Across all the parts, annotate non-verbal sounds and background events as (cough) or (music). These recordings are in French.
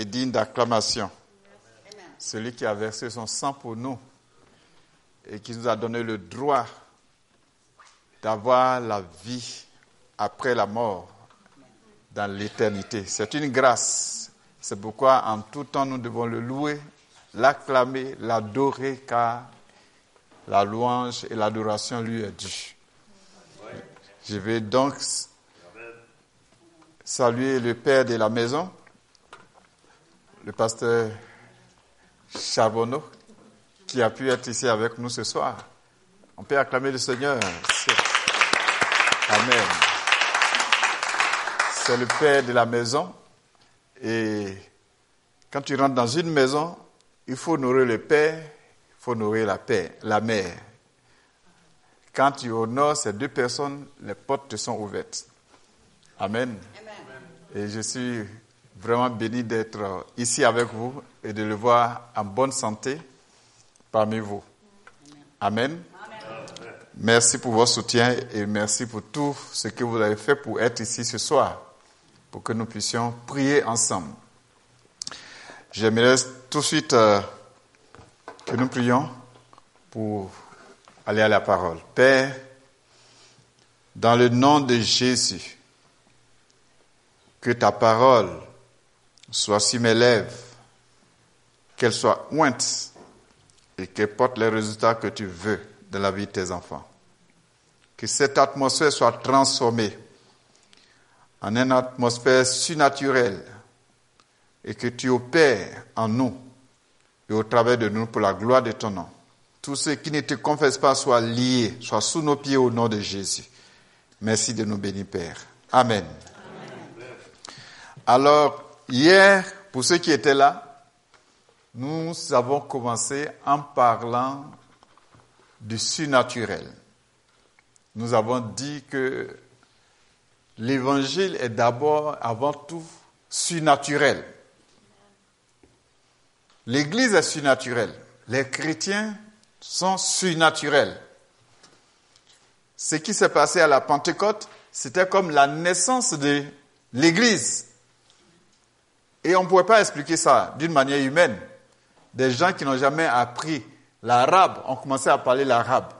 est digne d'acclamation. Celui qui a versé son sang pour nous et qui nous a donné le droit d'avoir la vie après la mort dans l'éternité. C'est une grâce. C'est pourquoi en tout temps nous devons le louer, l'acclamer, l'adorer, car la louange et l'adoration lui est due. Je vais donc saluer le père de la maison, le pasteur Charbonneau, qui a pu être ici avec nous ce soir. On peut acclamer le Seigneur. Amen. C'est le père de la maison. Et quand tu rentres dans une maison, il faut nourrir le père, il faut nourrir la, paix, la mère. Quand tu honores ces deux personnes, les portes te sont ouvertes. Amen. Et je suis vraiment béni d'être ici avec vous et de le voir en bonne santé parmi vous. Amen. Merci pour votre soutien et merci pour tout ce que vous avez fait pour être ici ce soir, pour que nous puissions prier ensemble. J'aimerais tout de suite euh, que nous prions pour aller à la parole. Père, dans le nom de Jésus, que ta parole soit sur mes lèvres, qu'elle soit ointe et qu'elle porte les résultats que tu veux dans la vie de tes enfants. Que cette atmosphère soit transformée en une atmosphère surnaturelle et que tu opères en nous et au travers de nous pour la gloire de ton nom. Tous ceux qui ne te confessent pas soient liés, soient sous nos pieds au nom de Jésus. Merci de nous bénir, Père. Amen. Alors, hier, pour ceux qui étaient là, nous avons commencé en parlant du surnaturel. Nous avons dit que l'évangile est d'abord, avant tout, surnaturel. L'Église est surnaturelle. Les chrétiens sont surnaturels. Ce qui s'est passé à la Pentecôte, c'était comme la naissance de l'Église. Et on ne pouvait pas expliquer ça d'une manière humaine. Des gens qui n'ont jamais appris l'arabe ont commencé à parler l'arabe.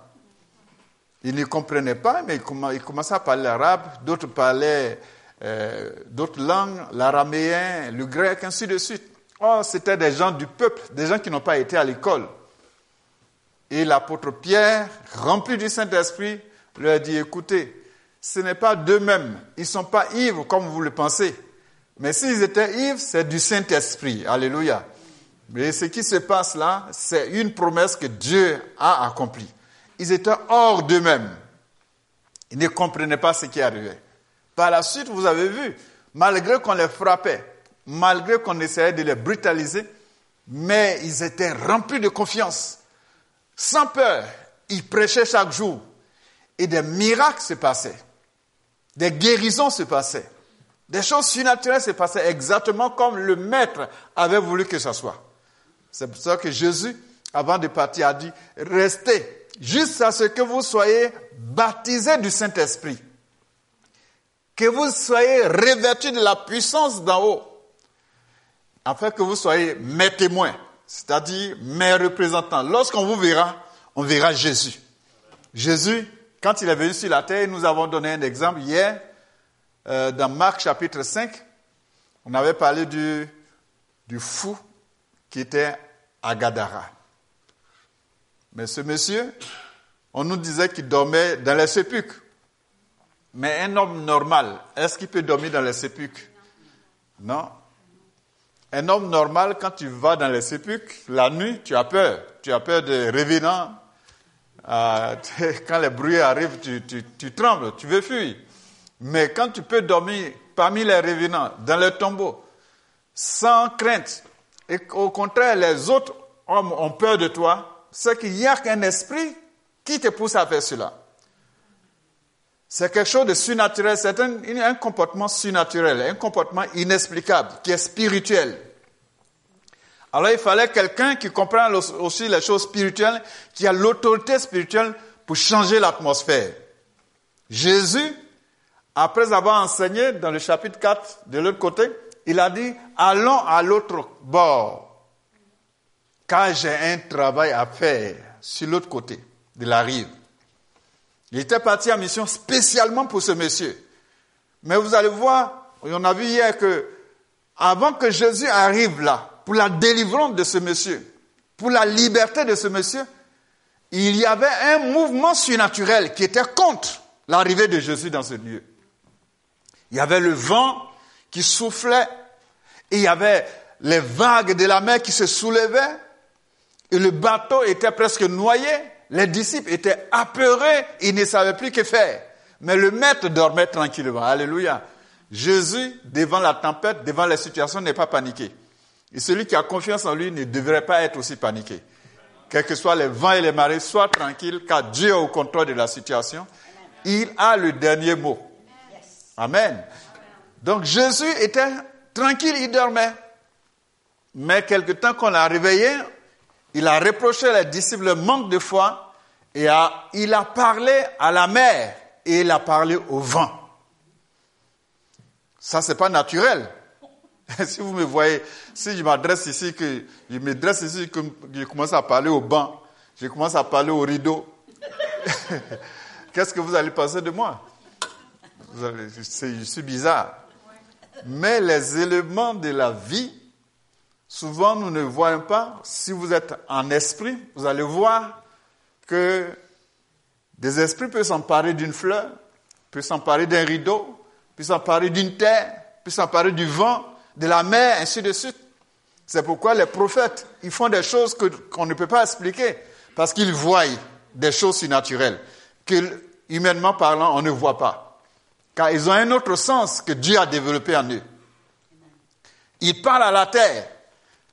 Ils ne comprenaient pas, mais ils commençaient à parler l'arabe. D'autres parlaient euh, d'autres langues, l'araméen, le grec, ainsi de suite. Oh, c'était des gens du peuple, des gens qui n'ont pas été à l'école. Et l'apôtre Pierre, rempli du Saint-Esprit, leur dit, écoutez, ce n'est pas d'eux-mêmes, ils ne sont pas ivres comme vous le pensez. Mais s'ils étaient ivres, c'est du Saint-Esprit. Alléluia. Mais ce qui se passe là, c'est une promesse que Dieu a accomplie. Ils étaient hors d'eux-mêmes. Ils ne comprenaient pas ce qui arrivait. Par la suite, vous avez vu, malgré qu'on les frappait, malgré qu'on essayait de les brutaliser, mais ils étaient remplis de confiance, sans peur. Ils prêchaient chaque jour. Et des miracles se passaient. Des guérisons se passaient. Des choses surnaturelles se passaient exactement comme le maître avait voulu que ce soit. C'est pour ça que Jésus, avant de partir, a dit, restez jusqu'à ce que vous soyez baptisés du Saint-Esprit. Que vous soyez revêtus de la puissance d'en haut. Afin que vous soyez mes témoins, c'est-à-dire mes représentants. Lorsqu'on vous verra, on verra Jésus. Jésus, quand il est venu sur la terre, nous avons donné un exemple hier euh, dans Marc chapitre 5, on avait parlé du, du fou qui était à Gadara. Mais ce monsieur, on nous disait qu'il dormait dans les sépulcres. Mais un homme normal, est-ce qu'il peut dormir dans les sépulcres? Non. Un homme normal, quand tu vas dans les sépulcres, la nuit, tu as peur. Tu as peur des revenants. Euh, (laughs) quand les bruits arrivent, tu trembles, tu veux fuir. Mais quand tu peux dormir parmi les revenants, dans le tombeau, sans crainte, et au contraire, les autres hommes ont peur de toi, c'est qu'il n'y a qu'un esprit qui te pousse à faire cela. C'est quelque chose de surnaturel, c'est un, comportement surnaturel, un comportement inexplicable, qui est spirituel. Alors il fallait quelqu'un qui comprenne aussi les choses spirituelles, qui a l'autorité spirituelle pour changer l'atmosphère. Jésus après avoir enseigné dans le chapitre 4 de l'autre côté, Il a dit, allons à l'autre bord, car j'ai un travail à faire sur l'autre côté de la rive. Il était parti en mission spécialement pour ce monsieur. Mais vous allez voir, on a vu hier que avant que Jésus arrive là, pour la délivrance de ce monsieur, pour la liberté de ce monsieur, il y avait un mouvement surnaturel qui était contre l'arrivée de Jésus dans ce lieu. Il y avait le vent qui soufflait, et il y avait les vagues de la mer qui se soulevaient, et le bateau était presque noyé, les disciples étaient apeurés, ils ne savaient plus que faire. Mais le maître dormait tranquillement. Alléluia. Jésus, devant la tempête, devant la situation, n'est pas paniqué. Et celui qui a confiance en lui ne devrait pas être aussi paniqué. Quels que soient les vents et les marées, sois tranquille, car Dieu est au contrôle de la situation. Il a le dernier mot. Amen. Donc Jésus était tranquille, il dormait. Mais quelque temps qu'on l'a réveillé, il a reproché les disciples le manque de foi et il a parlé à la mer et il a parlé au vent. Ça, c'est pas naturel. (laughs) si vous me voyez, si je m'adresse ici, que je me dresse ici, que je commence à parler au banc, je commence à parler au rideau, (laughs) qu'est-ce que vous allez penser de moi? Suis bizarre. Mais les éléments de la vie, souvent nous ne voyons pas. Si vous êtes en esprit, vous allez voir que des esprits peuvent s'emparer d'une fleur, peuvent s'emparer d'un rideau, peuvent s'emparer d'une terre, peuvent s'emparer du vent, de la mer, ainsi de suite. C'est pourquoi les prophètes, ils font des choses qu'on ne peut pas expliquer, parce qu'ils voient des choses surnaturelles, que humainement parlant, on ne voit pas. Car ils ont un autre sens que Dieu a développé en eux. Ils parlent à la terre.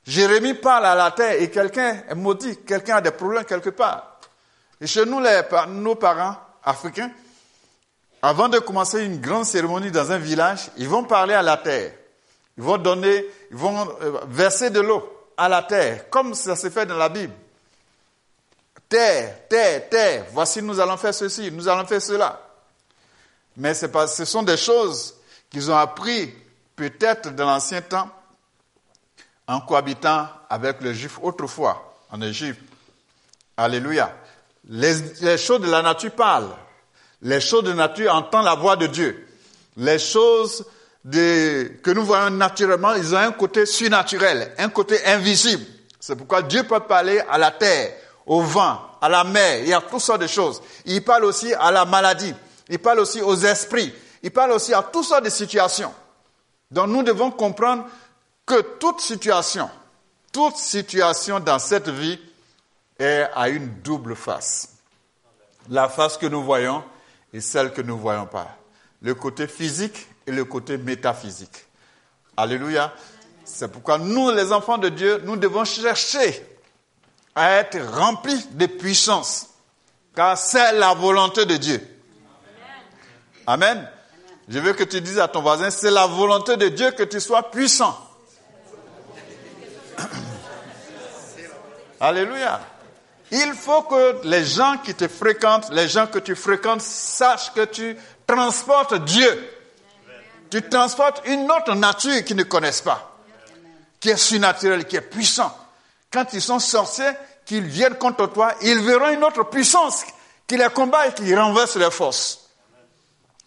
Jérémie parle à la terre et quelqu'un est maudit, quelqu'un a des problèmes quelque part. Et chez nous, nos parents africains, avant de commencer une grande cérémonie dans un village, ils vont parler à la terre. Ils vont donner, ils vont euh, verser de l'eau à la terre, comme ça se fait dans la Bible. Terre, terre, terre, voici nous allons faire ceci, nous allons faire cela. Mais ce sont des choses qu'ils ont appris peut-être dans l'ancien temps en cohabitant avec les Juifs autrefois en Égypte. Alléluia. Les, choses de la nature parlent. Les choses de nature entendent la voix de Dieu. Les choses que nous voyons naturellement, ils ont un côté surnaturel, un côté invisible. C'est pourquoi Dieu peut parler à la terre, au vent, à la mer, il y a toutes sortes de choses. Il parle aussi à la maladie, il parle aussi aux esprits, il parle aussi à toutes sortes de situations. Donc nous devons comprendre que toute situation, toute situation dans cette vie est à une double face. La face que nous voyons et celle que nous ne voyons pas. Le côté physique et le côté métaphysique. Alléluia. C'est pourquoi nous, les enfants de Dieu, nous devons chercher à être remplis de puissance, car c'est la volonté de Dieu. Amen. Je veux que tu dises à ton voisin, c'est la volonté de Dieu que tu sois puissant. (coughs) Alléluia. Il faut que les gens qui te fréquentent, les gens que tu fréquentes, sachent que tu transportes Dieu tu transportes une autre nature qu'ils ne connaissent pas, qui est surnaturelle, qui est puissante. Quand ils sont sorciers, qu'ils viennent contre toi, ils verront une autre puissance qui les combat et qui renverse les forces.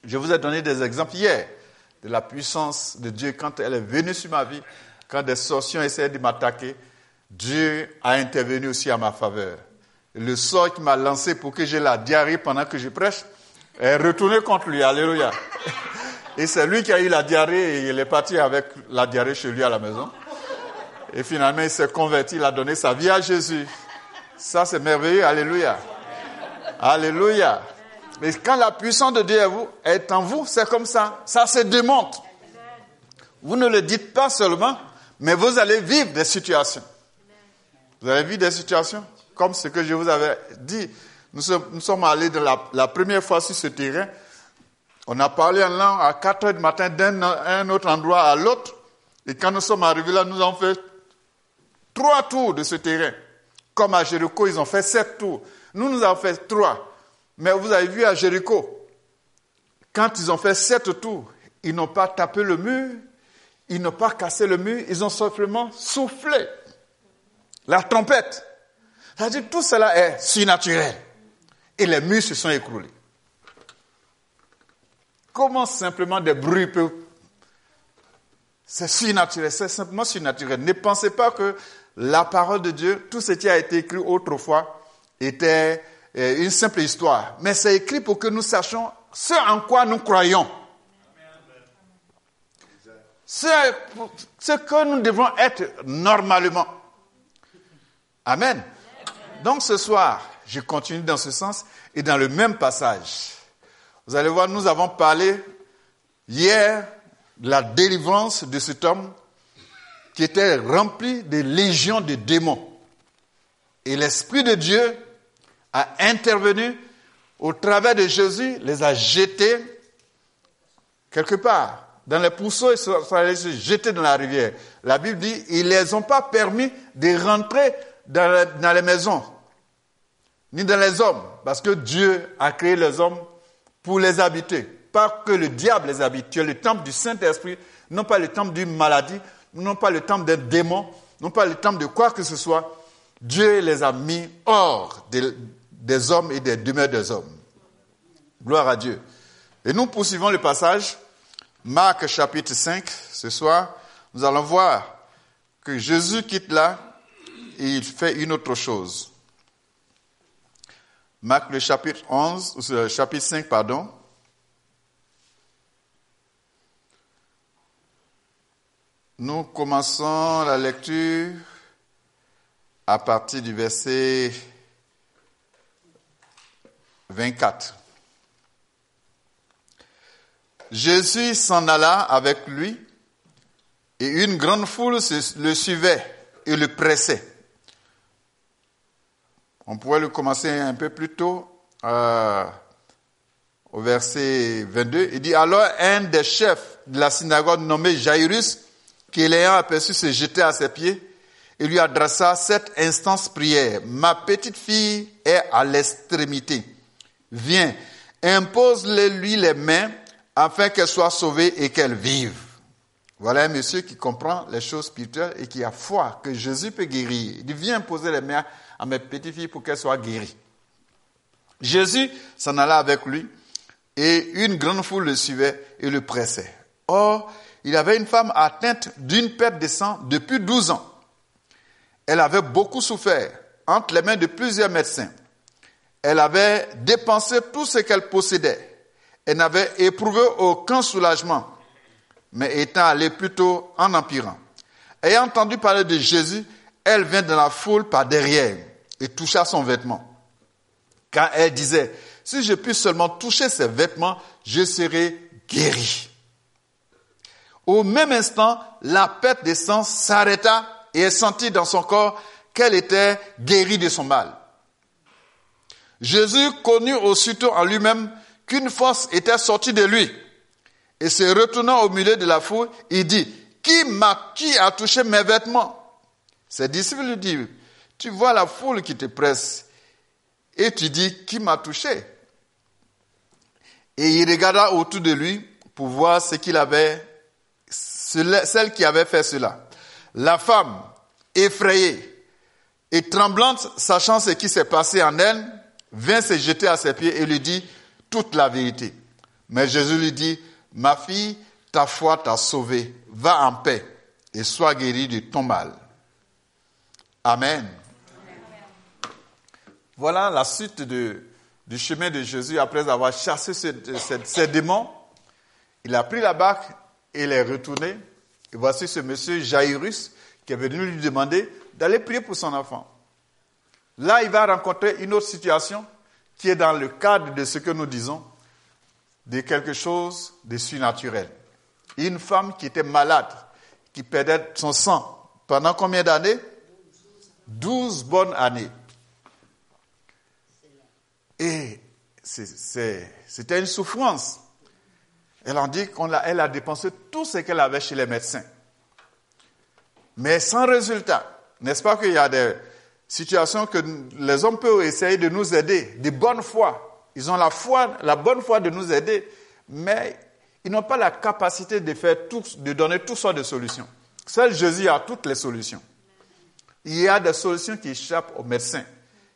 Je vous ai donné des exemples hier de la puissance de Dieu quand elle est venue sur ma vie, quand des sorciers essayé de m'attaquer. Dieu a intervenu aussi à ma faveur. Le sort qui m'a lancé pour que j'ai la diarrhée pendant que je prêche est retourné contre lui. Alléluia. Et c'est lui qui a eu la diarrhée et il est parti avec la diarrhée chez lui à la maison. Et finalement, il s'est converti, il a donné sa vie à Jésus. Ça, c'est merveilleux. Alléluia. Alléluia. Mais quand la puissance de Dieu est en vous, c'est comme ça. Ça se démonte. Vous ne le dites pas seulement, mais vous allez vivre des situations. Vous allez vivre des situations? Comme ce que je vous avais dit. Nous sommes, allés la première fois sur ce terrain. On a parlé en langue à 4 heures du matin d'un autre endroit à l'autre. Et quand nous sommes arrivés là, nous avons fait trois tours de ce terrain. Comme à Jéricho, ils ont fait sept tours. Nous, nous avons fait trois. Mais vous avez vu à Jéricho, quand ils ont fait sept tours, ils n'ont pas tapé le mur, ils n'ont pas cassé le mur, ils ont simplement soufflé la trompette. C'est-à-dire tout cela est surnaturel. Et les murs se sont écroulés. Comment simplement des bruits peuvent... C'est surnaturel, c'est simplement surnaturel. Ne pensez pas que la parole de Dieu, tout ce qui a été écrit autrefois, était une simple histoire. Mais c'est écrit pour que nous sachions ce en quoi nous croyons. Ce, ce que nous devons être normalement. Amen. Donc ce soir, je continue dans ce sens et dans le même passage. Vous allez voir, nous avons parlé hier de la délivrance de cet homme qui était rempli de légions de démons. Et l'Esprit de Dieu a intervenu au travers de Jésus, les a jetés quelque part dans les pousseaux et sont allés se jeter dans la rivière. La Bible dit, ils ne les ont pas permis de rentrer dans, les maisons, ni dans les hommes, parce que Dieu a créé les hommes pour les habiter. Pas que le diable les habite. Tu es le temple du Saint-Esprit, non pas le temple d'une maladie, non pas le temple d'un démon, non pas le temple de quoi que ce soit. Dieu les a mis hors des, hommes et des demeures des hommes. Gloire à Dieu. Et nous poursuivons le passage, Marc chapitre 5, ce soir. Nous allons voir que Jésus quitte là et il fait une autre chose. Marc le chapitre 11, le chapitre 5, pardon. Nous commençons la lecture à partir du verset 24. Jésus s'en alla avec lui et une grande foule le suivait et le pressait. On pourrait le commencer un peu plus tôt, euh, au verset 22. Il dit, alors un des chefs de la synagogue nommé Jairus, qui l'ayant aperçu se jeter à ses pieds, et lui adressa cette instance prière. Ma petite fille est à l'extrémité. Viens, impose-lui les mains afin qu'elle soit sauvée et qu'elle vive. Voilà un monsieur qui comprend les choses spirituelles et qui a foi que Jésus peut guérir. Il dit, viens poser les mains à mes petites filles pour qu'elles soient guéries. Jésus s'en alla avec lui et une grande foule le suivait et le pressait. Or, il avait une femme atteinte d'une perte de sang depuis 12 ans. Elle avait beaucoup souffert entre les mains de plusieurs médecins. Elle avait dépensé tout ce qu'elle possédait. Elle n'avait éprouvé aucun soulagement, mais étant allée plutôt en empirant. Ayant entendu parler de Jésus, elle vint dans la foule par derrière et toucha son vêtement. Car elle disait, si je puis seulement toucher ses vêtements, je serai guéri. Au même instant, la perte de sang s'arrêta et elle sentit dans son corps qu'elle était guérie de son mal. Jésus connut aussitôt en lui-même qu'une force était sortie de lui. Et se retournant au milieu de la foule, il dit, qui m'a, qui a touché mes vêtements? Ses disciples lui disent, tu vois la foule qui te presse et tu dis, qui m'a touché? Et il regarda autour de lui pour voir ce qu'il avait celle qui avait fait cela. La femme, effrayée et tremblante, sachant ce qui s'est passé en elle, vint se jeter à ses pieds et lui dit toute la vérité. Mais Jésus lui dit, ma fille, ta foi t'a sauvée, va en paix et sois guérie de ton mal. Amen. Voilà la suite du chemin de Jésus après avoir chassé ces démons. Il a pris la barque il est retourné. Et voici ce monsieur Jairus qui est venu lui demander d'aller prier pour son enfant. Là, il va rencontrer une autre situation qui est dans le cadre de ce que nous disons, de quelque chose de surnaturel. Une femme qui était malade, qui perdait son sang pendant combien d'années? Douze bonnes années. Et c'était une souffrance. Elle en dit qu'elle a, dépensé tout ce qu'elle avait chez les médecins. Mais sans résultat. N'est-ce pas qu'il y a des situations que les hommes peuvent essayer de nous aider, de bonne foi. Ils ont la foi, la bonne foi de nous aider, mais Ils n'ont pas la capacité de, faire de donner toutes sortes de solutions. Seul Jésus a toutes les solutions. Il y a des solutions qui échappent aux médecins,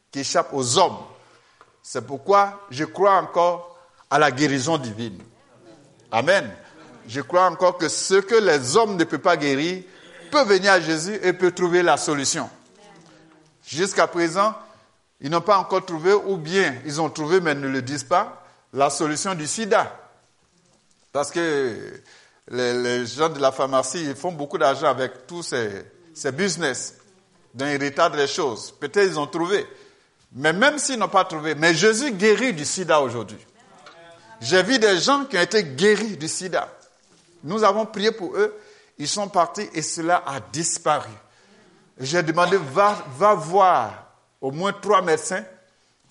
qui échappent aux hommes. C'est pourquoi je crois encore à la guérison divine. Amen. Je crois encore que ce que les hommes ne peuvent pas guérir peut venir à Jésus et peut trouver la solution. Jusqu'à présent, ils n'ont pas encore trouvé, ou bien ils ont trouvé mais ne le disent pas, la solution du sida. Parce que les, gens de la pharmacie, ils font beaucoup d'argent avec tous ces, business d'un héritage des choses. Peut-être ils ont trouvé. Mais même s'ils n'ont pas trouvé, mais Jésus guérit du sida aujourd'hui. J'ai vu des gens qui ont été guéris du sida. Nous avons prié pour eux, ils sont partis et cela a disparu. J'ai demandé, va, va voir au moins trois médecins,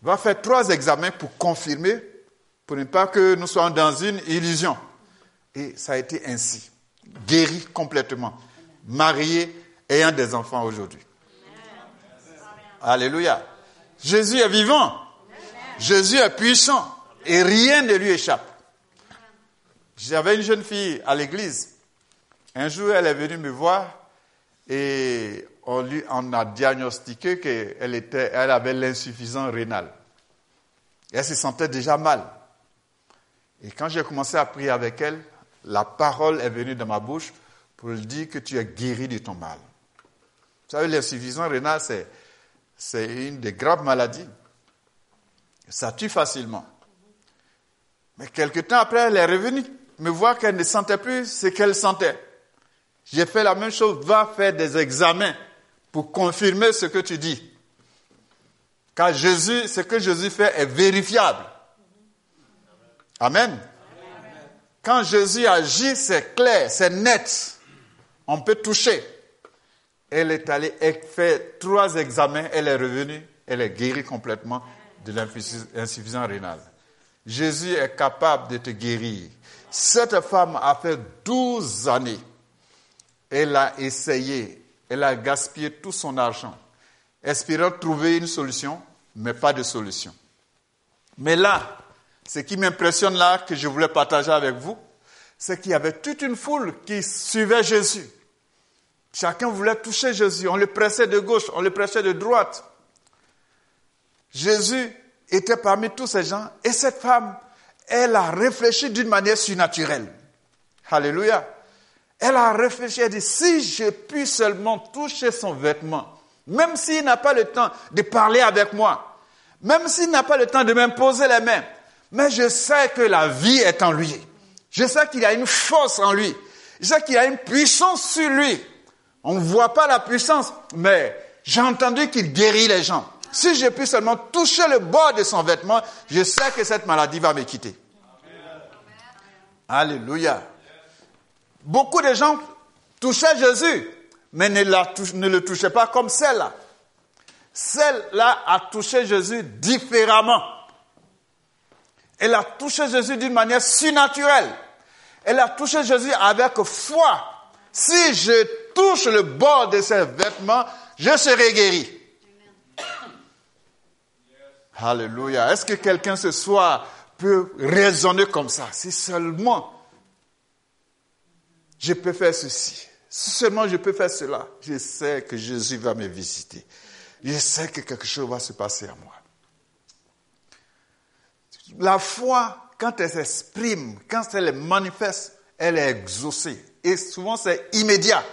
va faire trois examens pour confirmer, pour ne pas que nous soyons dans une illusion. Et ça a été ainsi. Guéri complètement. Marié, ayant des enfants aujourd'hui. Alléluia. Jésus est vivant. Jésus est puissant. Et rien ne lui échappe. J'avais une jeune fille à l'église. Un jour, elle est venue me voir et on lui a diagnostiqué qu'elle avait l'insuffisance rénale. elle se sentait déjà mal. Et quand j'ai commencé à prier avec elle, la parole est venue de ma bouche pour lui dire que tu es guéri de ton mal. Vous savez, l'insuffisance rénale, c'est, c'est une des graves maladies. Ça tue facilement. Mais quelque temps après, elle est revenue me voir qu'elle ne sentait plus ce qu'elle sentait. J'ai fait la même chose, va faire des examens pour confirmer ce que tu dis. Car Jésus, ce que Jésus fait est vérifiable. Amen. Quand Jésus agit, c'est clair, c'est net. On peut toucher. Elle est allée, fait trois examens, elle est revenue, elle est guérie complètement de l'insuffisance rénale. Jésus est capable de te guérir. Cette femme a fait 12 années. Elle a essayé, elle a gaspillé tout son argent, espérant trouver une solution, mais pas de solution. Mais là, ce qui m'impressionne là, que je voulais partager avec vous, c'est qu'il y avait toute une foule qui suivait Jésus. Chacun voulait toucher Jésus. On le pressait de gauche, on le pressait de droite. Jésus était parmi tous ces gens et cette femme, elle a réfléchi d'une manière surnaturelle. Alléluia. Elle a réfléchi, elle dit, si je puis seulement toucher son vêtement, même s'il n'a pas le temps de parler avec moi, même s'il n'a pas le temps de m'imposer les mains, mais je sais que la vie est en lui. Je sais qu'il y a une force en lui. Je sais qu'il y a une puissance sur lui. On ne voit pas la puissance, mais j'ai entendu qu'il guérit les gens. Si je puis seulement toucher le bord de son vêtement, je sais que cette maladie va me quitter. Alléluia. Beaucoup de gens touchaient Jésus, mais ne, le touchaient pas comme celle-là. Celle-là a touché Jésus différemment. Elle a touché Jésus d'une manière surnaturelle. Elle a touché Jésus avec foi. Si je touche le bord de ses vêtements, je serai guéri. Alléluia. Est-ce que quelqu'un ce soir peut raisonner comme ça? Si seulement je peux faire ceci, si seulement je peux faire cela, je sais que Jésus va me visiter. Je sais que quelque chose va se passer à moi. La foi, quand elle s'exprime, quand elle manifeste, elle est exaucée. Et souvent, c'est immédiat.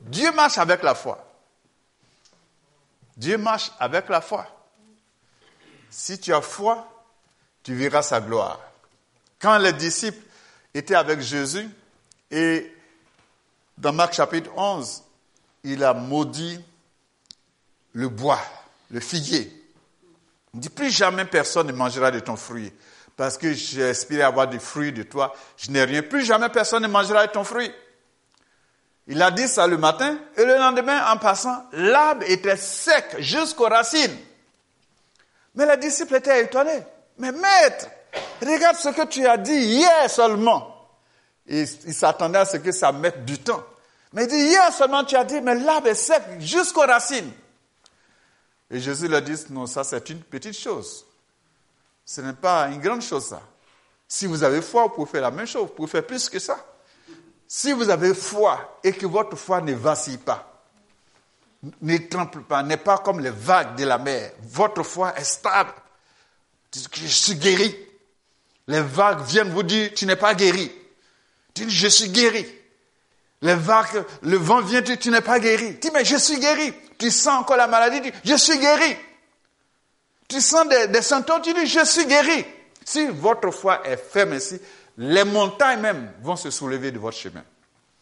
Dieu marche avec la foi. Dieu marche avec la foi. Si tu as foi, tu verras sa gloire. Quand les disciples étaient avec Jésus, et dans Marc chapitre 11, il a maudit le bois, le figuier. Il dit, plus jamais personne ne mangera de ton fruit. Parce que j'ai espéré avoir des fruits de toi. Je n'ai rien. Plus jamais personne ne mangera de ton fruit. Il a dit ça le matin. Et le lendemain, en passant, l'arbre était sec jusqu'aux racines. Mais les disciples étaient étonnés. Mais maître, regarde ce que tu as dit hier seulement. Et il s'attendait à ce que ça mette du temps. Mais il dit, hier seulement tu as dit, mais l'arbre est sec jusqu'aux racines. Et Jésus leur dit, non, ça c'est une petite chose. Ce n'est pas une grande chose ça. Si vous avez foi, vous pouvez faire la même chose, vous pouvez faire plus que ça. Si vous avez foi et que votre foi ne vacille pas, ne tremble pas, n'est pas comme les vagues de la mer, votre foi est stable. Je suis guéri. Les vagues viennent vous dire, tu n'es pas guéri. Tu dis, je suis guéri. Les vagues, le vent vient, tu, tu n'es pas guéri. Tu dis, mais je suis guéri. Tu sens encore la maladie, tu dis, je suis guéri. Tu sens des, des symptômes, tu dis, je suis guéri. Si votre foi est ferme ici, les montagnes même vont se soulever de votre chemin.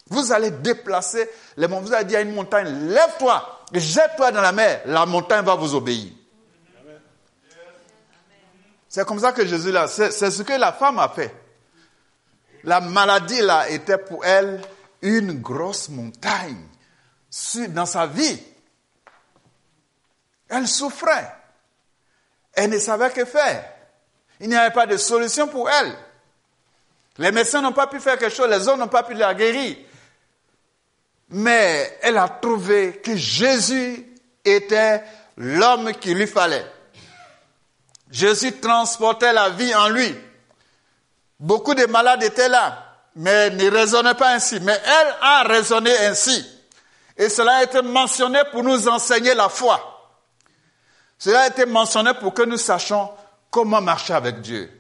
Vous allez déplacer les montagnes. Vous allez dire à une montagne, lève-toi, jette-toi dans la mer. La montagne va vous obéir. C'est comme ça que Jésus l'a. C'est ce que la femme a fait. La maladie là était pour elle une grosse montagne dans sa vie. Elle souffrait. Elle ne savait que faire. Il n'y avait pas de solution pour elle. Les médecins n'ont pas pu faire quelque chose, les hommes n'ont pas pu la guérir. Mais elle a trouvé que Jésus était l'homme qu'il lui fallait. Jésus transportait la vie en lui. Beaucoup de malades étaient là, mais ne raisonnaient pas ainsi. Mais elle a raisonné ainsi. Et cela a été mentionné pour nous enseigner la foi. Cela a été mentionné pour que nous sachions comment marcher avec Dieu.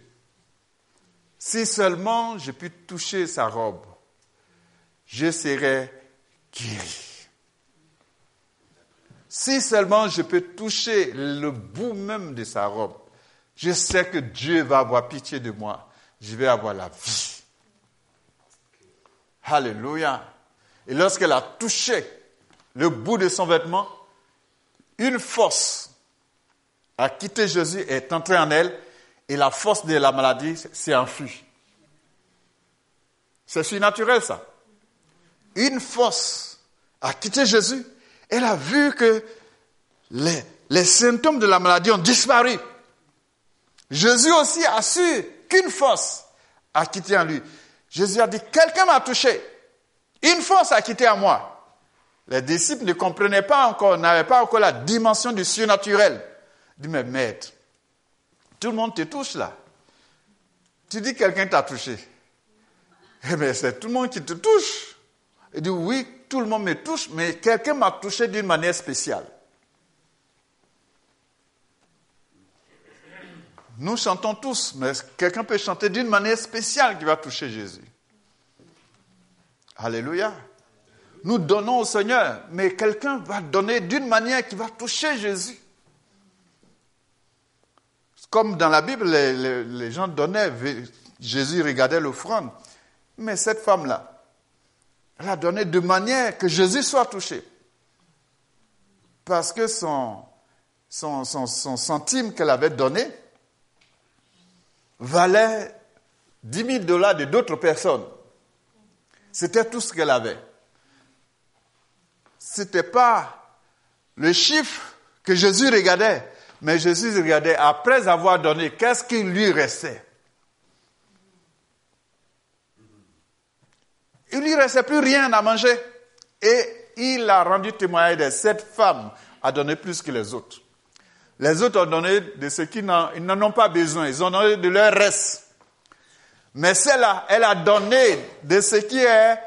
Si seulement je puis toucher sa robe, je serai guéri. Si seulement je peux toucher le bout même de sa robe, je sais que Dieu va avoir pitié de moi. Je vais avoir la vie. Alléluia. Et lorsqu'elle a touché le bout de son vêtement, une force a quitté Jésus et est entrée en elle et la force de la maladie s'est enfuie. C'est surnaturel ça. Une force a quitté Jésus. Elle a vu que les, les symptômes de la maladie ont disparu. Jésus aussi a su qu'une force a quitté en lui. Jésus a dit, quelqu'un m'a touché. Une force a quitté en moi. Les disciples ne comprenaient pas encore, n'avaient pas encore la dimension du surnaturel. Il dit, mais maître, tout le monde te touche là. Tu dis quelqu'un t'a touché. Eh bien, c'est tout le monde qui te touche. Il dit, oui, tout le monde me touche, mais quelqu'un m'a touché d'une manière spéciale. Nous chantons tous, mais quelqu'un peut chanter d'une manière spéciale qui va toucher Jésus. Alléluia. Nous donnons au Seigneur, mais quelqu'un va donner d'une manière qui va toucher Jésus. Comme dans la Bible, les, gens donnaient, Jésus regardait l'offrande. Mais cette femme-là, elle a donné de manière que Jésus soit touché. Parce que son, centime qu'elle avait donné, valait 10 000 dollars de d'autres personnes. C'était tout ce qu'elle avait. Ce n'était pas le chiffre que Jésus regardait, mais Jésus regardait après avoir donné, qu'est-ce qui lui restait? Il lui restait plus rien à manger. Et il a rendu témoignage de cette femme a donné plus que les autres. Les autres ont donné de ce qu'ils n'en ont pas besoin. Ils ont donné de leur reste. Mais celle-là, elle a donné de ce qui est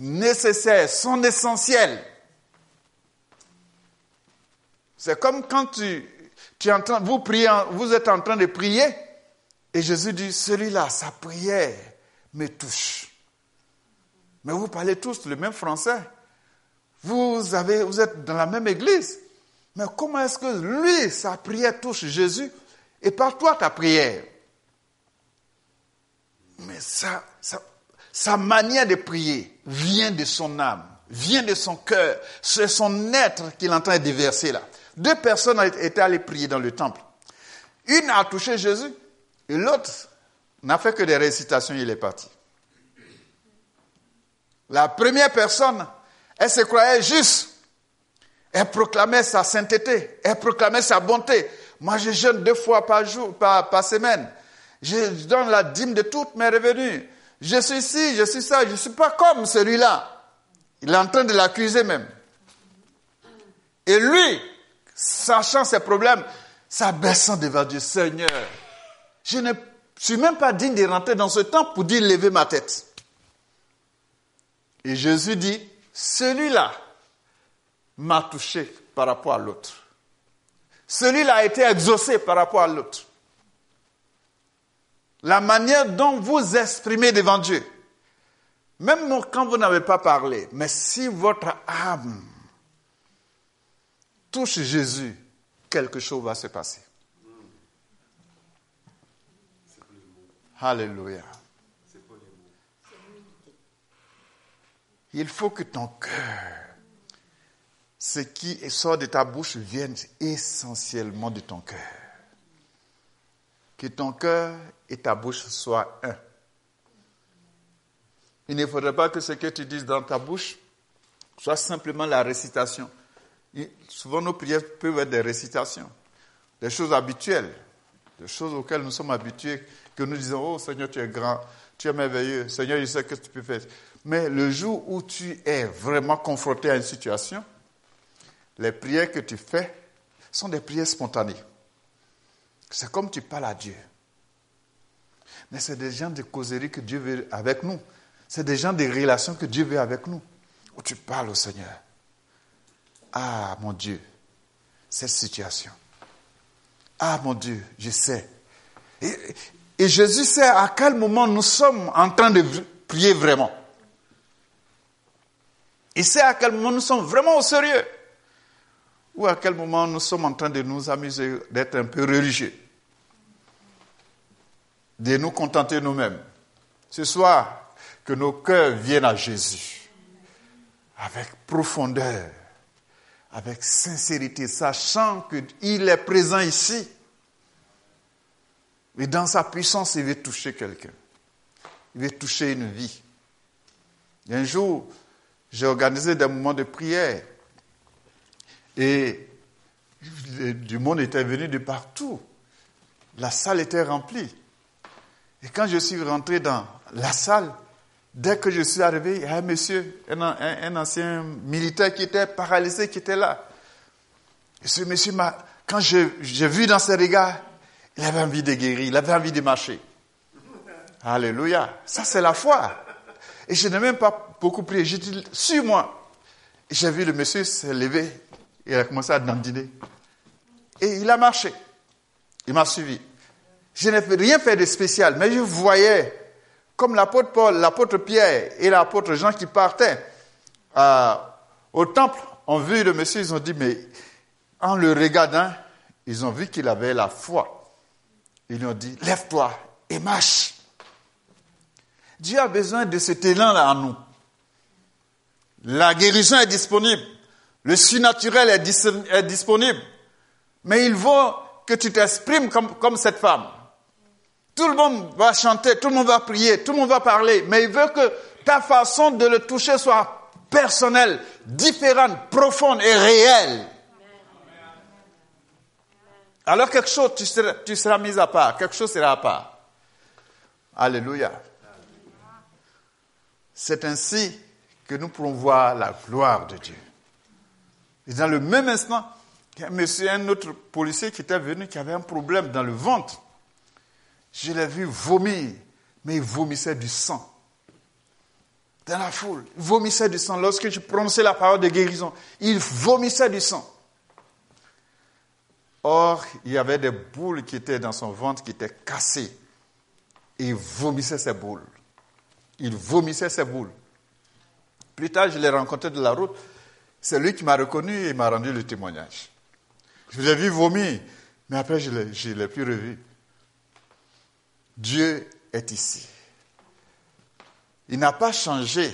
nécessaire, son essentiel. C'est comme quand tu, vous priez, vous êtes en train de prier, et Jésus dit, celui-là, sa prière me touche. Mais vous parlez tous le même français. Vous êtes dans la même église. Mais comment est-ce que lui, sa prière touche Jésus et par toi ta prière? Mais sa, sa manière de prier vient de son âme, vient de son cœur. C'est son être qu'il est en train de déverser là. Deux personnes étaient allées prier dans le temple. Une a touché Jésus et l'autre n'a fait que des récitations, il est parti. La première personne, elle se croyait juste. Elle proclamait sa sainteté, elle proclamait sa bonté. Moi, je jeûne deux fois par jour, par, semaine. Je donne la dîme de toutes mes revenus. Je suis ci, je suis ça, je ne suis pas comme celui-là. Il est en train de l'accuser même. Et lui, sachant ses problèmes, s'abaissant devant Dieu, Seigneur, je ne suis même pas digne de rentrer dans ce temple pour dire lever ma tête. Et Jésus dit, celui-là m'a touché par rapport à l'autre. Celui-là a été exaucé par rapport à l'autre. La manière dont vous exprimez devant Dieu, même quand vous n'avez pas parlé, mais si votre âme touche Jésus, quelque chose va se passer. Alléluia. Il faut que ton cœur, ce qui sort de ta bouche, vienne essentiellement de ton cœur. Que ton cœur et ta bouche soient un. Il ne faudrait pas que ce que tu dises dans ta bouche soit simplement la récitation. souvent, nos prières peuvent être des récitations, des choses habituelles, des choses auxquelles nous sommes habitués, que nous disons, oh Seigneur, tu es grand, tu es merveilleux, Seigneur, je sais que tu peux faire. Mais le jour où tu es vraiment confronté à une situation, les prières que tu fais sont des prières spontanées. C'est comme tu parles à Dieu. Mais c'est des gens de causerie que Dieu veut avec nous. C'est des gens de relations que Dieu veut avec nous. Où tu parles au Seigneur. Ah, mon Dieu, cette situation. Ah, mon Dieu, je sais. Et, et Jésus sait à quel moment nous sommes en train de prier vraiment. Il sait à quel moment nous sommes vraiment au sérieux. Ou à quel moment nous sommes en train de nous amuser, d'être un peu religieux. De nous contenter nous-mêmes. Ce soir, que nos cœurs viennent à Jésus. Avec profondeur. Avec sincérité, sachant qu'il est présent ici. Et dans sa puissance, il veut toucher quelqu'un. Il veut toucher une vie. un jour, j'ai organisé des moments de prière. Et du monde était venu de partout. La salle était remplie. Et quand je suis rentré dans la salle, dès que je suis arrivé, il y a un monsieur, un, ancien militaire qui était paralysé, qui était là. Et ce monsieur m'a, quand j'ai vu dans ses regards, il avait envie de guérir, il avait envie de marcher. Alléluia. Ça, c'est la foi. Et je n'ai même pas beaucoup prié. J'ai dit, suis-moi. J'ai vu le monsieur se lever. Il a commencé à dandiner. Et il a marché. Il m'a suivi. Je n'ai rien fait de spécial, mais je voyais, comme l'apôtre Paul, l'apôtre Pierre et l'apôtre Jean qui partaient euh, au temple, ont vu le monsieur, ils ont dit, mais en le regardant, ils ont vu qu'il avait la foi. Ils lui ont dit, lève-toi et marche. Dieu a besoin de cet élan-là en nous. La guérison est disponible. Le surnaturel est, disponible. Mais il faut que tu t'exprimes comme, cette femme. Tout le monde va chanter, tout le monde va prier, tout le monde va parler, mais il veut que ta façon de le toucher soit personnelle, différente, profonde et réelle. Alors quelque chose, tu seras, tu seras mis à part, quelque chose sera à part. Alléluia. C'est ainsi que nous pourrons voir la gloire de Dieu. Et dans le même instant, un monsieur, un autre policier qui était venu, qui avait un problème dans le ventre. Je l'ai vu vomir, mais il vomissait du sang. Dans la foule, il vomissait du sang. Lorsque je prononçais la parole de guérison, il vomissait du sang. Or, il y avait des boules qui étaient dans son ventre qui étaient cassées. Et il vomissait ces boules il vomissait ses boules. Plus tard, je l'ai rencontré de la route. C'est lui qui m'a reconnu et m'a rendu le témoignage. Je l'ai vu vomir, mais après, je ne l'ai plus revu. Dieu est ici. Il n'a pas changé.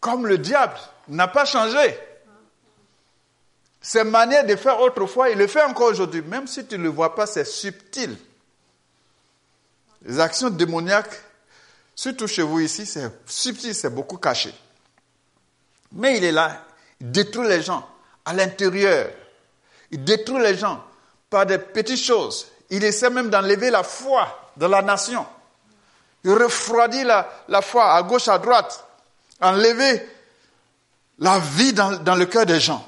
Comme le diable n'a pas changé. Ses manières de faire autrefois, il le fait encore aujourd'hui. Même si tu ne le vois pas, c'est subtil. Les actions démoniaques Surtout chez vous ici, c'est subtil, c'est beaucoup caché. Mais il est là, il détruit les gens à l'intérieur. Il détruit les gens par des petites choses. Il essaie même d'enlever la foi de la nation. Il refroidit la, foi à gauche, à droite. Enlever la vie dans, dans le cœur des gens.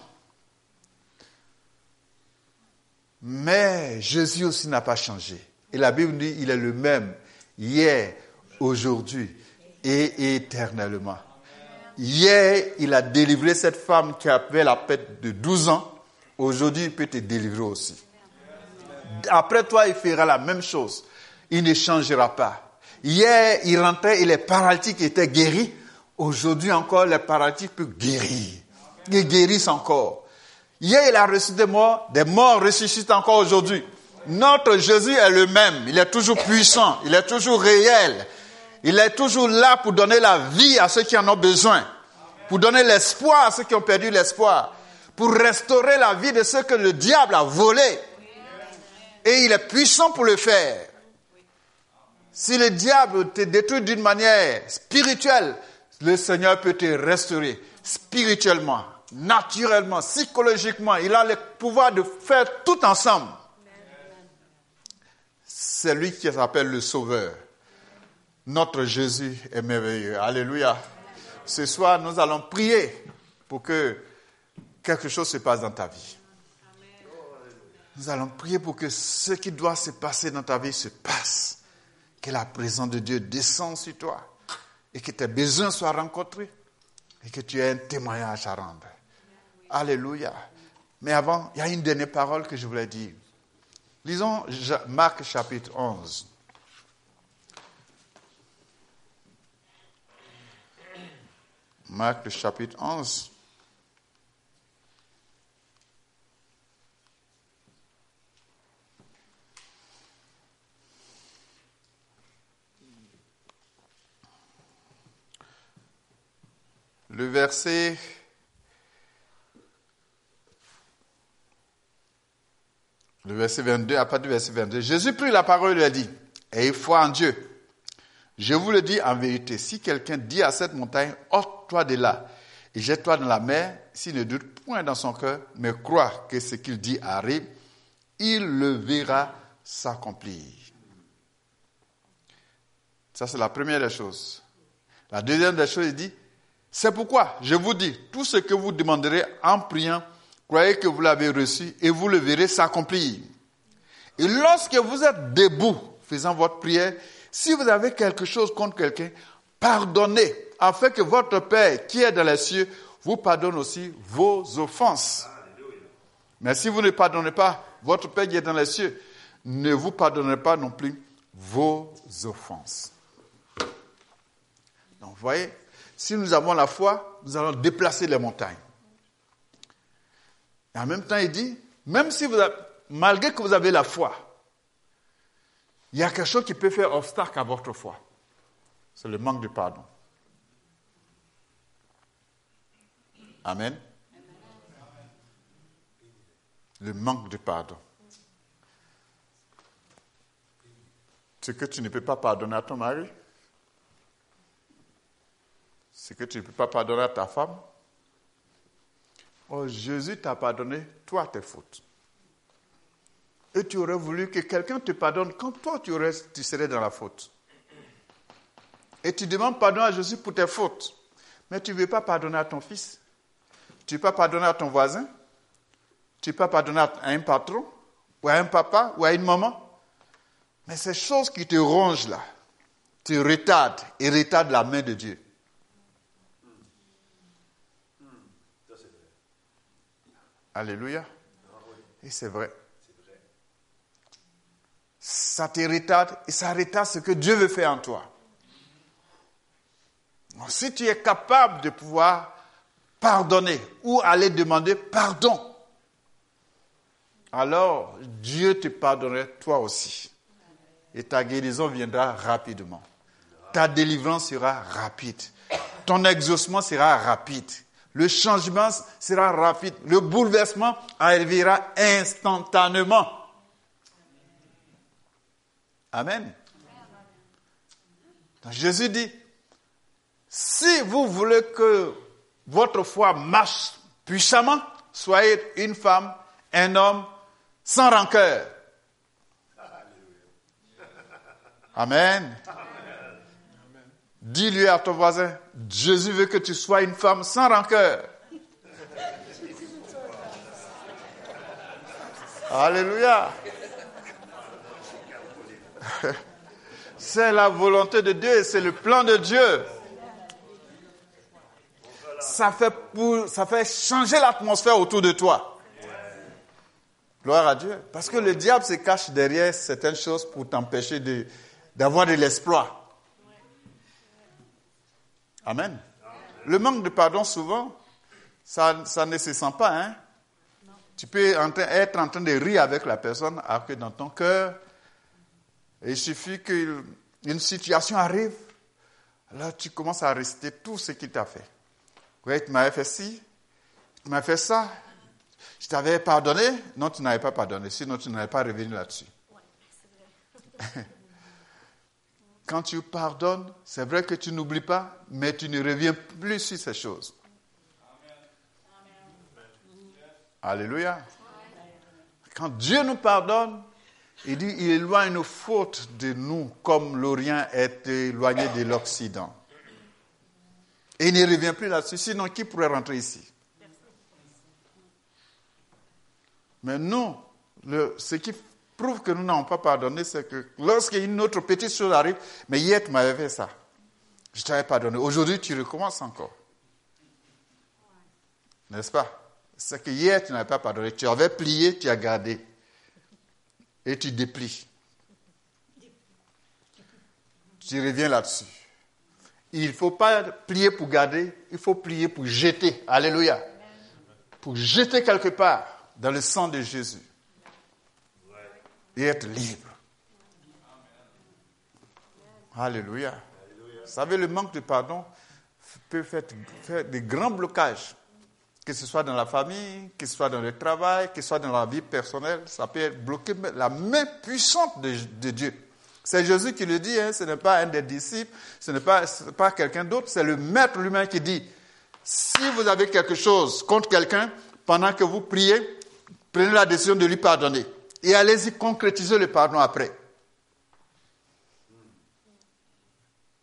Mais Jésus aussi n'a pas changé. Et la Bible dit, il est le même hier, aujourd'hui et éternellement. Hier, il a délivré cette femme qui avait la pète de 12 ans. Aujourd'hui, il peut te délivrer aussi. Après toi, il fera la même chose. Il ne changera pas. Hier, il rentrait et les paralytiques étaient guéris. Aujourd'hui encore, les paralytiques peuvent guérir. Ils guérissent encore. Hier, il a reçu des morts. Des morts ressuscitent encore aujourd'hui. Notre Jésus est le même. Il est toujours puissant. Il est toujours réel. Il est toujours là pour donner la vie à ceux qui en ont besoin. Pour donner l'espoir à ceux qui ont perdu l'espoir. Pour restaurer la vie de ceux que le diable a volés. Et il est puissant pour le faire. Si le diable te détruit d'une manière spirituelle, le Seigneur peut te restaurer spirituellement, naturellement, psychologiquement. Il a le pouvoir de faire tout ensemble. C'est lui qui s'appelle le Sauveur. Notre Jésus est merveilleux. Alléluia. Ce soir, nous allons prier pour que quelque chose se passe dans ta vie. Nous allons prier pour que ce qui doit se passer dans ta vie se passe. Que la présence de Dieu descende sur toi et que tes besoins soient rencontrés et que tu aies un témoignage à rendre. Alléluia. Mais avant, il y a une dernière parole que je voulais dire. Lisons Marc chapitre 11. Marc chapitre 11. Le verset Le verset 22, à partir du verset 22. Jésus prit la parole et lui a dit, ayez foi en Dieu. Je vous le dis en vérité, si quelqu'un dit à cette montagne, ôte-toi de là et jette-toi dans la mer, s'il ne doute point dans son cœur, mais croit que ce qu'il dit arrive, il le verra s'accomplir. Ça, c'est la première des choses. La deuxième des choses, il dit, c'est pourquoi je vous dis, tout ce que vous demanderez en priant, croyez que vous l'avez reçu et vous le verrez s'accomplir. Et lorsque vous êtes debout faisant votre prière, si vous avez quelque chose contre quelqu'un, pardonnez, afin que votre Père qui est dans les cieux vous pardonne aussi vos offenses. Mais si vous ne pardonnez pas, votre Père qui est dans les cieux ne vous pardonnera pas non plus vos offenses. Donc, voyez, si nous avons la foi, nous allons déplacer les montagnes. Et en même temps, il dit, même si vous avez, malgré que vous avez la foi, il y a quelque chose qui peut faire obstacle à votre foi. C'est le manque de pardon. Amen. Le manque de pardon. Ce que tu ne peux pas pardonner à ton mari, ce que tu ne peux pas pardonner à ta femme. Oh, Jésus t'a pardonné, toi, tes fautes. Et tu aurais voulu que quelqu'un te pardonne quand toi, tu, aurais, tu serais dans la faute. Et tu demandes pardon à Jésus pour tes fautes. Mais tu ne veux pas pardonner à ton fils. Tu ne veux pas pardonner à ton voisin. Tu ne veux pas pardonner à un patron, ou à un papa, ou à une maman. Mais ces choses qui te rongent là, te retardent et retardent la main de Dieu. Alléluia. Et c'est vrai. Ça te retarde et ça retarde ce que Dieu veut faire en toi. si tu es capable de pouvoir pardonner ou aller demander pardon, alors Dieu te pardonnerait toi aussi. Et ta guérison viendra rapidement. Ta délivrance sera rapide. Ton exaucement sera rapide. Le changement sera rapide. Le bouleversement arrivera instantanément. Amen. Jésus dit, si vous voulez que votre foi marche puissamment, soyez une femme, un homme sans rancœur. Amen. Dis-lui à ton voisin, Jésus veut que tu sois une femme sans rancœur. Alléluia. C'est la volonté de Dieu et c'est le plan de Dieu. Ça fait, pour, ça fait changer l'atmosphère autour de toi. Gloire à Dieu. Parce que le diable se cache derrière certaines choses pour t'empêcher d'avoir de, l'exploit. Amen. Le manque de pardon, souvent, ça, ça ne se sent pas. Hein? Tu peux être en train de rire avec la personne, alors que dans ton cœur, il suffit qu'une situation arrive, là tu commences à réciter tout ce qu'il t'a fait. Tu m'avais fait ci, tu m'avais fait ça, je t'avais pardonné Non, tu n'avais pas pardonné, sinon tu n'avais pas revenu là-dessus. (laughs) Quand tu pardonnes, c'est vrai que tu n'oublies pas, mais tu ne reviens plus sur ces choses. Alléluia. Quand Dieu nous pardonne, il dit, il éloigne nos fautes de nous comme l'Orient est éloigné de l'Occident. Et il ne revient plus là-dessus. Sinon, qui pourrait rentrer ici? Mais non, ce qui prouve que nous n'avons pas pardonné, c'est que lorsqu'une autre petite chose arrive, mais hier tu m'avais fait ça. Je t'avais pardonné. Aujourd'hui, tu recommences encore. N'est-ce pas? C'est que hier, tu n'avais pas pardonné. Tu avais plié, tu as gardé. Et tu déplies. Tu reviens là-dessus. Il ne faut pas plier pour garder, il faut plier pour jeter. Alléluia. Pour jeter quelque part dans le sang de Jésus et être libre. Alléluia. Vous savez, le manque de pardon peut faire, des grands blocages, que ce soit dans la famille, que ce soit dans le travail, que ce soit dans la vie personnelle. Ça peut bloquer la main puissante de, Dieu. C'est Jésus qui le dit, hein, ce n'est pas un des disciples, ce n'est pas, pas quelqu'un d'autre, c'est le maître lui-même qui dit, si vous avez quelque chose contre quelqu'un, pendant que vous priez, Prenez la décision de lui pardonner. Et allez-y concrétiser le pardon après.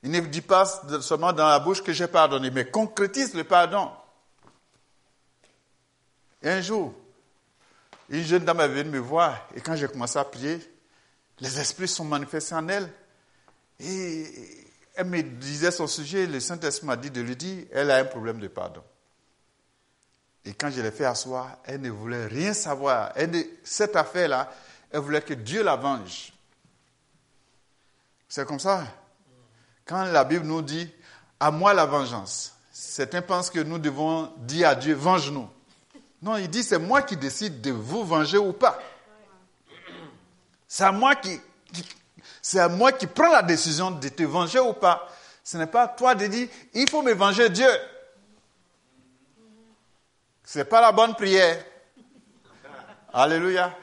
Il ne dit pas seulement dans la bouche que j'ai pardonné, mais concrétise le pardon. Un jour, une jeune dame est venue me voir, et quand j'ai commencé à prier, les esprits sont manifestés en elle. Et elle me disait son sujet, le Saint-Esprit m'a dit de lui dire, elle a un problème de pardon. Et quand je l'ai fait asseoir, elle ne voulait rien savoir. cette affaire-là, elle voulait que Dieu la venge. C'est comme ça. Quand la Bible nous dit, à moi la vengeance, certains pensent que nous devons dire à Dieu, venge-nous. Non, il dit, c'est moi qui décide de vous venger ou pas. C'est à moi qui, prends la décision de te venger ou pas. Ce n'est pas à toi de dire, il faut me venger Dieu. Ce n'est pas la bonne prière. Alléluia.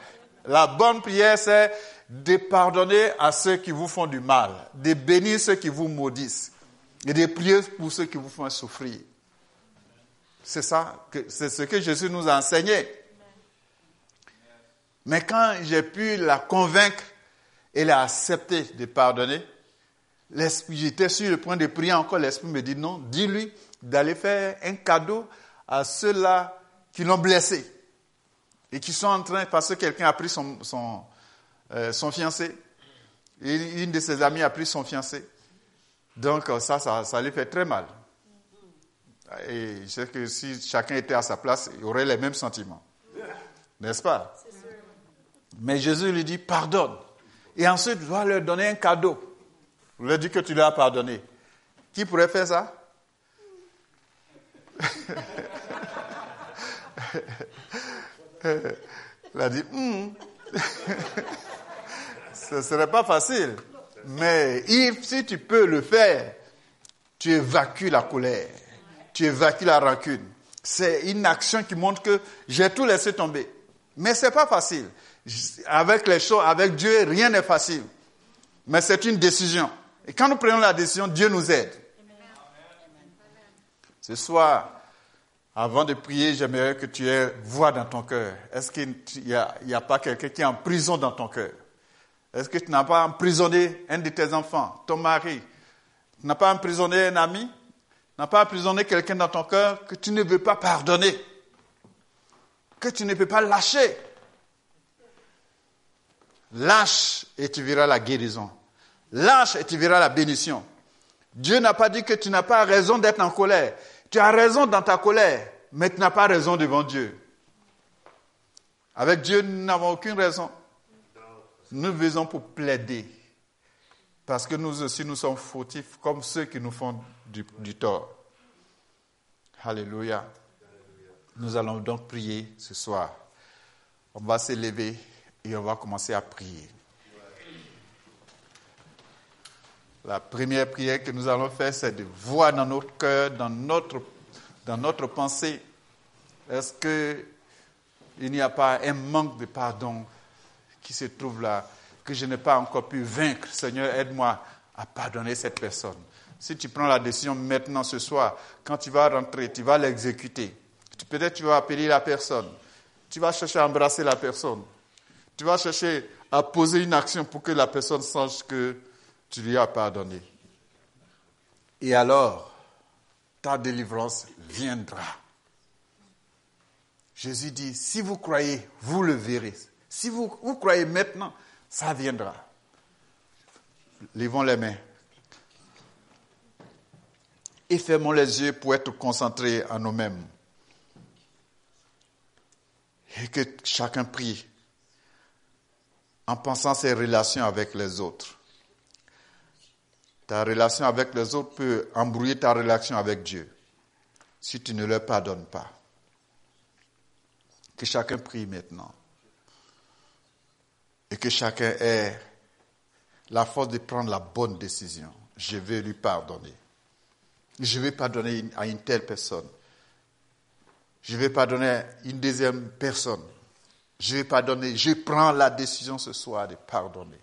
La bonne prière, c'est de pardonner à ceux qui vous font du mal, de bénir ceux qui vous maudissent et de prier pour ceux qui vous font souffrir. C'est ça, c'est ce que Jésus nous a enseigné. Mais quand j'ai pu la convaincre et la accepter de pardonner, j'étais sur le point de prier encore, l'Esprit me dit non, dis-lui d'aller faire un cadeau à ceux-là qui l'ont blessé et qui sont en train, parce que quelqu'un a pris son, son, euh, fiancé, une de ses amies a pris son fiancé. Donc ça, ça, ça lui fait très mal. Et je sais que si chacun était à sa place, il aurait les mêmes sentiments. N'est-ce pas? Mais Jésus lui dit, pardonne. Et ensuite, tu dois leur donner un cadeau. Vous leur dit que tu leur as pardonné. Qui pourrait faire ça? (laughs) Il a dit, hmm. (laughs) ce ne serait pas facile. Mais si tu peux le faire, tu évacues la colère, tu évacues la rancune. C'est une action qui montre que j'ai tout laissé tomber. Mais ce n'est pas facile. Avec les choses, avec Dieu, rien n'est facile. Mais c'est une décision. Et quand nous prenons la décision, Dieu nous aide. Ce soir, avant de prier, j'aimerais que tu aies voix dans ton cœur. Est-ce qu'il n'y a, pas quelqu'un qui est en prison dans ton cœur? Est-ce que tu n'as pas emprisonné un de tes enfants, ton mari? Tu n'as pas emprisonné un ami? N'as pas emprisonné quelqu'un dans ton cœur que tu ne veux pas pardonner Que tu ne peux pas lâcher Lâche et tu verras la guérison. Lâche et tu verras la bénédiction. Dieu n'a pas dit que tu n'as pas raison d'être en colère. Tu as raison dans ta colère, mais tu n'as pas raison devant Dieu. Avec Dieu, nous n'avons aucune raison. Nous vivons pour plaider. Parce que nous aussi, nous sommes fautifs comme ceux qui nous font du, tort. Alléluia. Nous allons donc prier ce soir. On va s'élever et on va commencer à prier. La première prière que nous allons faire, c'est de voir dans notre cœur, dans notre, dans notre pensée, est-ce qu'il n'y a pas un manque de pardon qui se trouve là, que je n'ai pas encore pu vaincre. Seigneur, aide-moi à pardonner cette personne. Si tu prends la décision maintenant ce soir, quand tu vas rentrer, tu vas l'exécuter. Peut-être tu vas appeler la personne. Tu vas chercher à embrasser la personne. Tu vas chercher à poser une action pour que la personne sache que tu lui as pardonné. Et alors, ta délivrance viendra. Jésus dit, si vous croyez, vous le verrez. Si vous, croyez maintenant, ça viendra. Levons les mains. Et fermons les yeux pour être concentrés à nous-mêmes. Et que chacun prie en pensant ses relations avec les autres. Ta relation avec les autres peut embrouiller ta relation avec Dieu si tu ne leur pardonnes pas. Que chacun prie maintenant. Et que chacun ait la force de prendre la bonne décision. Je vais lui pardonner. Je vais pardonner à une telle personne. Je vais pardonner à une deuxième personne. Je vais pardonner. Je prends la décision ce soir de pardonner.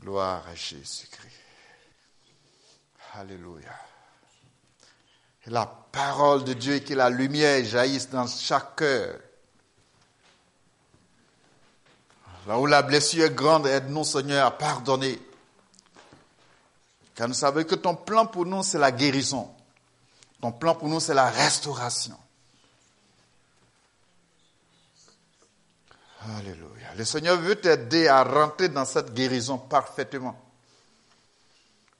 Gloire à Jésus-Christ. Alléluia. La parole de Dieu et que la lumière jaillisse dans chaque cœur. Là où la blessure est grande, aide-nous, Seigneur, à pardonner. Car nous savons que ton plan pour nous, c'est la guérison. Ton plan pour nous, c'est la restauration. Alléluia. Le Seigneur veut t'aider à rentrer dans cette guérison parfaitement.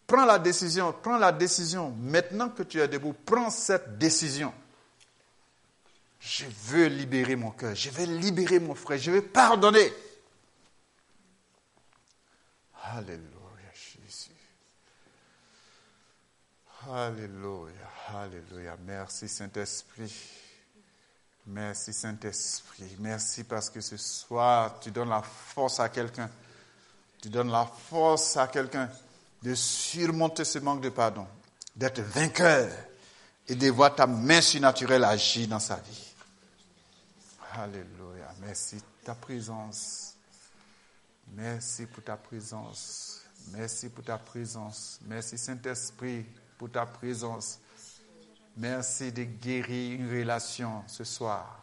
Prends la décision, prends la décision. Maintenant que tu es debout, prends cette décision. Je veux libérer mon cœur, je vais libérer mon frère, je vais pardonner. Alléluia, Jésus. Alléluia, Alléluia. Merci Saint-Esprit. Merci Saint-Esprit. Merci parce que ce soir, tu donnes la force à quelqu'un. Tu donnes la force à quelqu'un de surmonter ce manque de pardon, d'être vainqueur et de voir ta main surnaturelle agir dans sa vie. Alléluia. Merci ta présence. Merci pour ta présence. Merci pour ta présence. Merci Saint-Esprit pour ta présence. Merci de guérir une relation ce soir.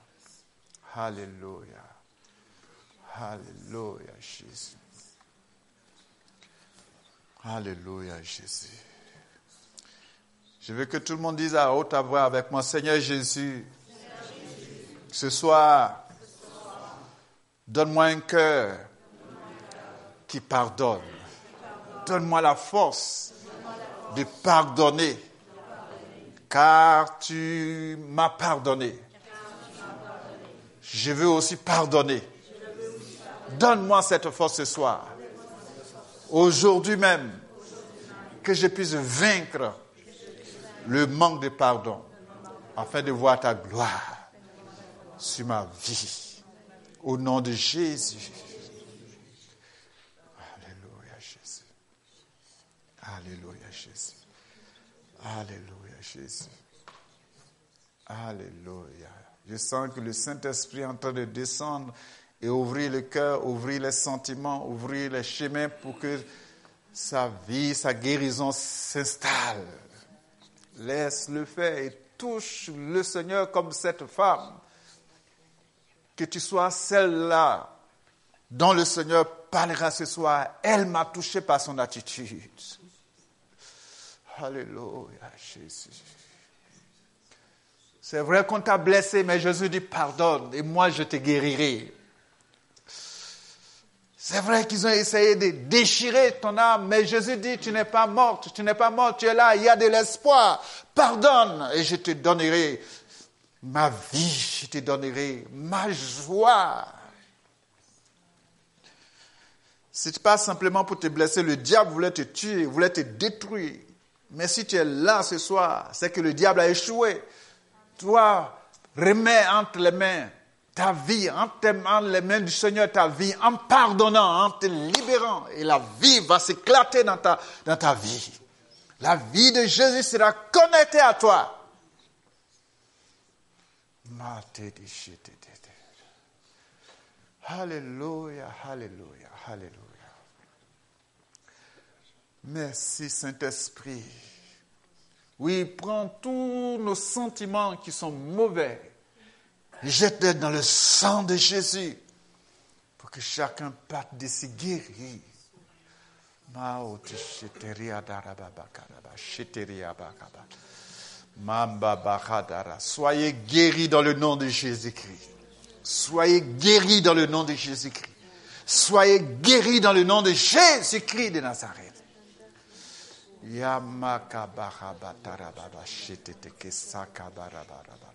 Alléluia. Alléluia, Jésus. Alléluia, Jésus. Je veux que tout le monde dise à haute voix avec moi, Seigneur Jésus, ce soir, donne-moi un cœur pardonne. Donne-moi la force de pardonner, car tu m'as pardonné. Je veux aussi pardonner. Donne-moi cette force ce soir aujourd'hui même, que je puisse vaincre le manque de pardon, afin de voir ta gloire sur ma vie. Au nom de Jésus. Alléluia Jésus. Alléluia Jésus. Alléluia Jésus. Alléluia. Je sens que le Saint-Esprit est en train de descendre et ouvrir le cœur, ouvrir les sentiments, ouvrir les chemins pour que sa vie, sa guérison s'installe. Laisse-le faire et touche le Seigneur comme cette femme. Que tu sois celle-là dont le Seigneur parlera ce soir. Elle m'a touché par son attitude. Alléluia, Jésus. C'est vrai qu'on t'a blessé, mais Jésus dit pardonne et moi je te guérirai. C'est vrai qu'ils ont essayé de déchirer ton âme, mais Jésus dit, tu n'es pas morte, tu n'es pas morte, tu es là, il y a de l'espoir. Pardonne et je te donnerai ma vie, je te donnerai ma joie. Ce n'est pas simplement pour te blesser, le diable voulait te tuer, voulait te détruire. Mais si tu es là ce soir, c'est que le diable a échoué. Toi, remets entre les mains ta vie, en t'aimant les mains du Seigneur, ta vie, en pardonnant, en te libérant. Et la vie va s'éclater dans ta, dans ta vie. La vie de Jésus sera connectée à toi. Alléluia, alléluia, alléluia. Merci Saint-Esprit. Oui, prends tous nos sentiments qui sont mauvais, jette-les dans le sang de Jésus pour que chacun parte de ses guéris. Soyez guéris dans le nom de Jésus-Christ. Soyez guéris dans le nom de Jésus-Christ. Soyez guéris dans le nom de Jésus-Christ de Nazareth. Yamakabahabatarabarabashititikisakabarabarabara.